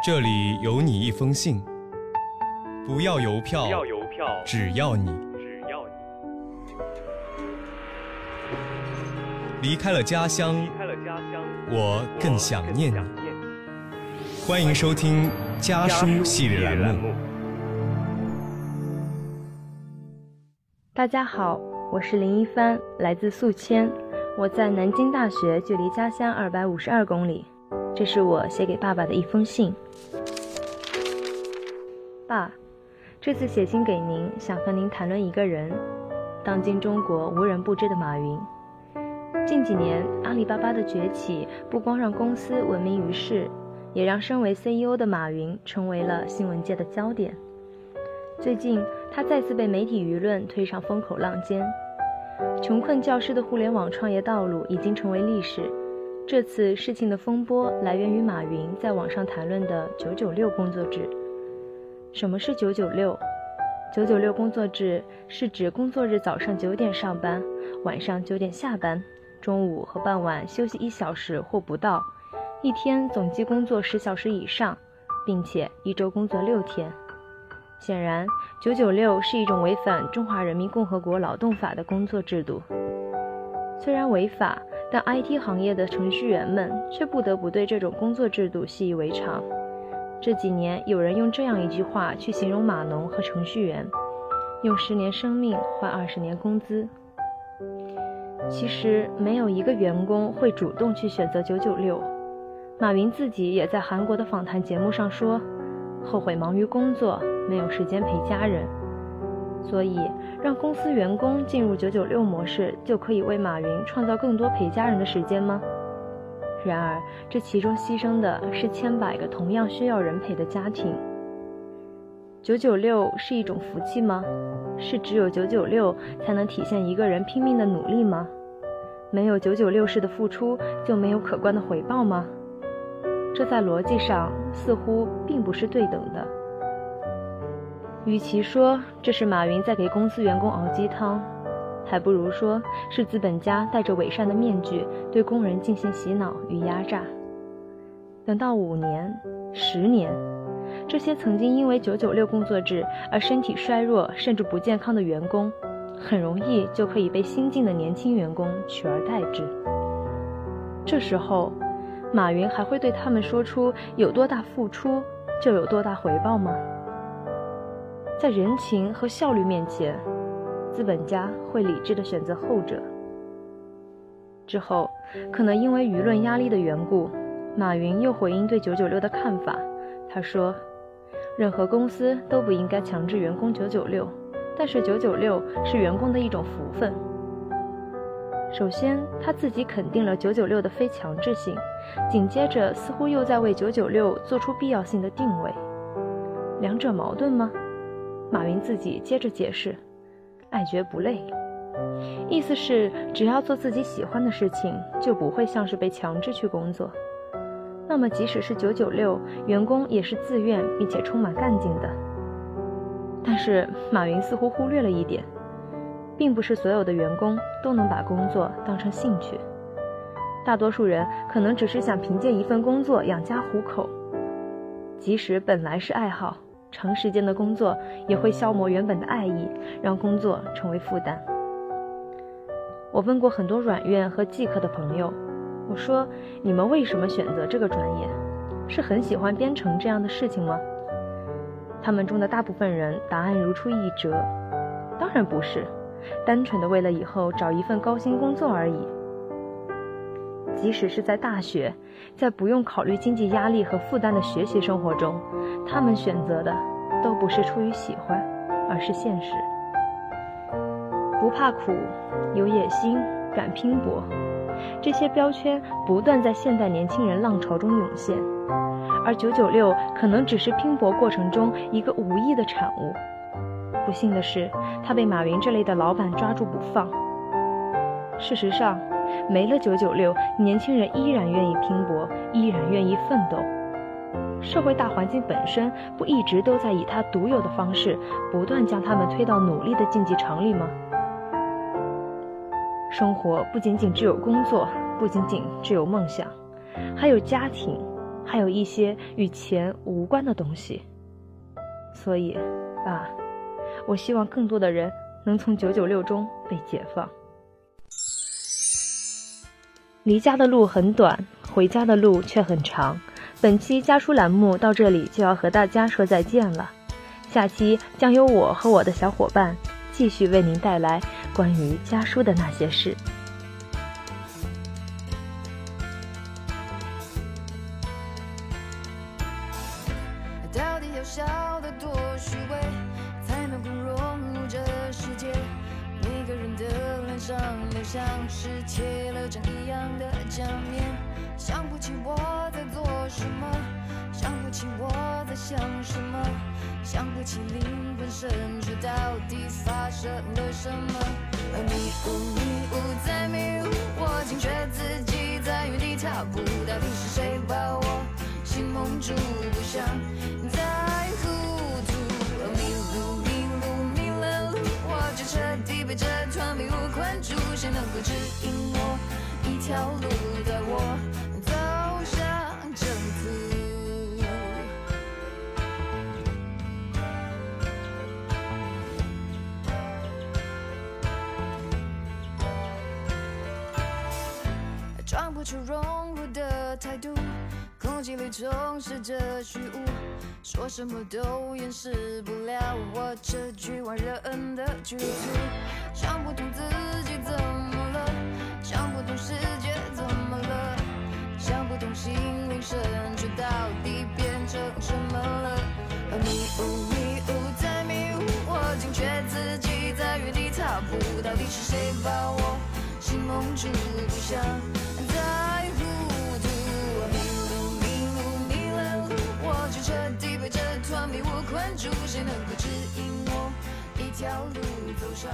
这里有你一封信，不要邮票，不要邮票，只要你只要你离开了家乡，离开了家乡，我更想念你。我更想念你。欢迎收听家书系列栏目。大家好，我是林一帆，来自宿迁，我在南京大学，距离家乡二百五十二公里。这是我写给爸爸的一封信。爸，这次写信给您，想和您谈论一个人，当今中国无人不知的马云。近几年，阿里巴巴的崛起不光让公司闻名于世，也让身为 CEO 的马云成为了新闻界的焦点。最近，他再次被媒体舆论推上风口浪尖。穷困教师的互联网创业道路已经成为历史。这次事情的风波来源于马云在网上谈论的“九九六”工作制。什么是“九九六”？“九九六”工作制是指工作日早上九点上班，晚上九点下班，中午和傍晚休息一小时或不到，一天总计工作十小时以上，并且一周工作六天。显然，“九九六”是一种违反《中华人民共和国劳动法》的工作制度。虽然违法，但 IT 行业的程序员们却不得不对这种工作制度习以为常。这几年，有人用这样一句话去形容码农和程序员：用十年生命换二十年工资。其实，没有一个员工会主动去选择九九六。马云自己也在韩国的访谈节目上说：“后悔忙于工作，没有时间陪家人。”所以，让公司员工进入九九六模式，就可以为马云创造更多陪家人的时间吗？然而，这其中牺牲的是千百个同样需要人陪的家庭。九九六是一种福气吗？是只有九九六才能体现一个人拼命的努力吗？没有九九六式的付出，就没有可观的回报吗？这在逻辑上似乎并不是对等的。与其说这是马云在给公司员工熬鸡汤，还不如说是资本家戴着伪善的面具对工人进行洗脑与压榨。等到五年、十年，这些曾经因为九九六工作制而身体衰弱甚至不健康的员工，很容易就可以被新进的年轻员工取而代之。这时候，马云还会对他们说出有多大付出就有多大回报吗？在人情和效率面前，资本家会理智地选择后者。之后，可能因为舆论压力的缘故，马云又回应对九九六的看法。他说：“任何公司都不应该强制员工九九六，但是九九六是员工的一种福分。”首先，他自己肯定了九九六的非强制性，紧接着似乎又在为九九六做出必要性的定位。两者矛盾吗？马云自己接着解释：“爱绝不累，意思是只要做自己喜欢的事情，就不会像是被强制去工作。那么，即使是九九六，员工也是自愿并且充满干劲的。但是，马云似乎忽略了一点，并不是所有的员工都能把工作当成兴趣，大多数人可能只是想凭借一份工作养家糊口，即使本来是爱好。”长时间的工作也会消磨原本的爱意，让工作成为负担。我问过很多软院和技科的朋友，我说：“你们为什么选择这个专业？是很喜欢编程这样的事情吗？”他们中的大部分人答案如出一辙：“当然不是，单纯的为了以后找一份高薪工作而已。”即使是在大学，在不用考虑经济压力和负担的学习生活中，他们选择的都不是出于喜欢，而是现实。不怕苦，有野心，敢拼搏，这些标签不断在现代年轻人浪潮中涌现，而九九六可能只是拼搏过程中一个无意的产物。不幸的是，他被马云这类的老板抓住不放。事实上。没了九九六，年轻人依然愿意拼搏，依然愿意奋斗。社会大环境本身不一直都在以它独有的方式，不断将他们推到努力的竞技场里吗？生活不仅仅只有工作，不仅仅只有梦想，还有家庭，还有一些与钱无关的东西。所以，爸，我希望更多的人能从九九六中被解放。离家的路很短，回家的路却很长。本期家书栏目到这里就要和大家说再见了，下期将由我和我的小伙伴继续为您带来关于家书的那些事。像是贴了张一样的假面，想不起我在做什么，想不起我在想什么，想不起灵魂深处到底发生了什么。迷雾迷雾在迷雾，我惊觉自己在原地踏步，到底是谁把我心蒙住？不想再糊涂。迷路迷路迷了路，我就彻底条路，带我走向征途？装不出融入的态度，空气里充斥着虚无，说什么都掩饰不了我这局外人的局促。想不通自到底是谁把我心蒙住？不想再糊涂。迷路迷路迷了路，我就彻底被这团迷雾困住。谁能够指引我一条路走上？